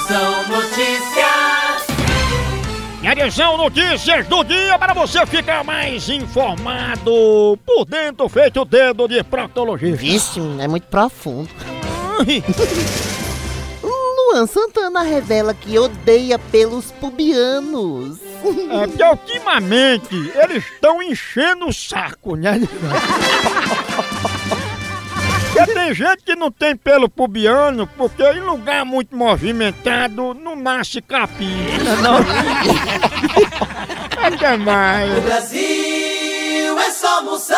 Moção Notícias. Atenção, notícias do dia para você ficar mais informado. Por dentro, feito o dedo de proctologista. Vixe, é muito profundo. Luan Santana revela que odeia pelos pubianos. É porque ultimamente eles estão enchendo o saco, né? Tem gente que não tem pelo pubiano, porque em lugar muito movimentado não nasce capim. Não. É demais. Brasil é só moção.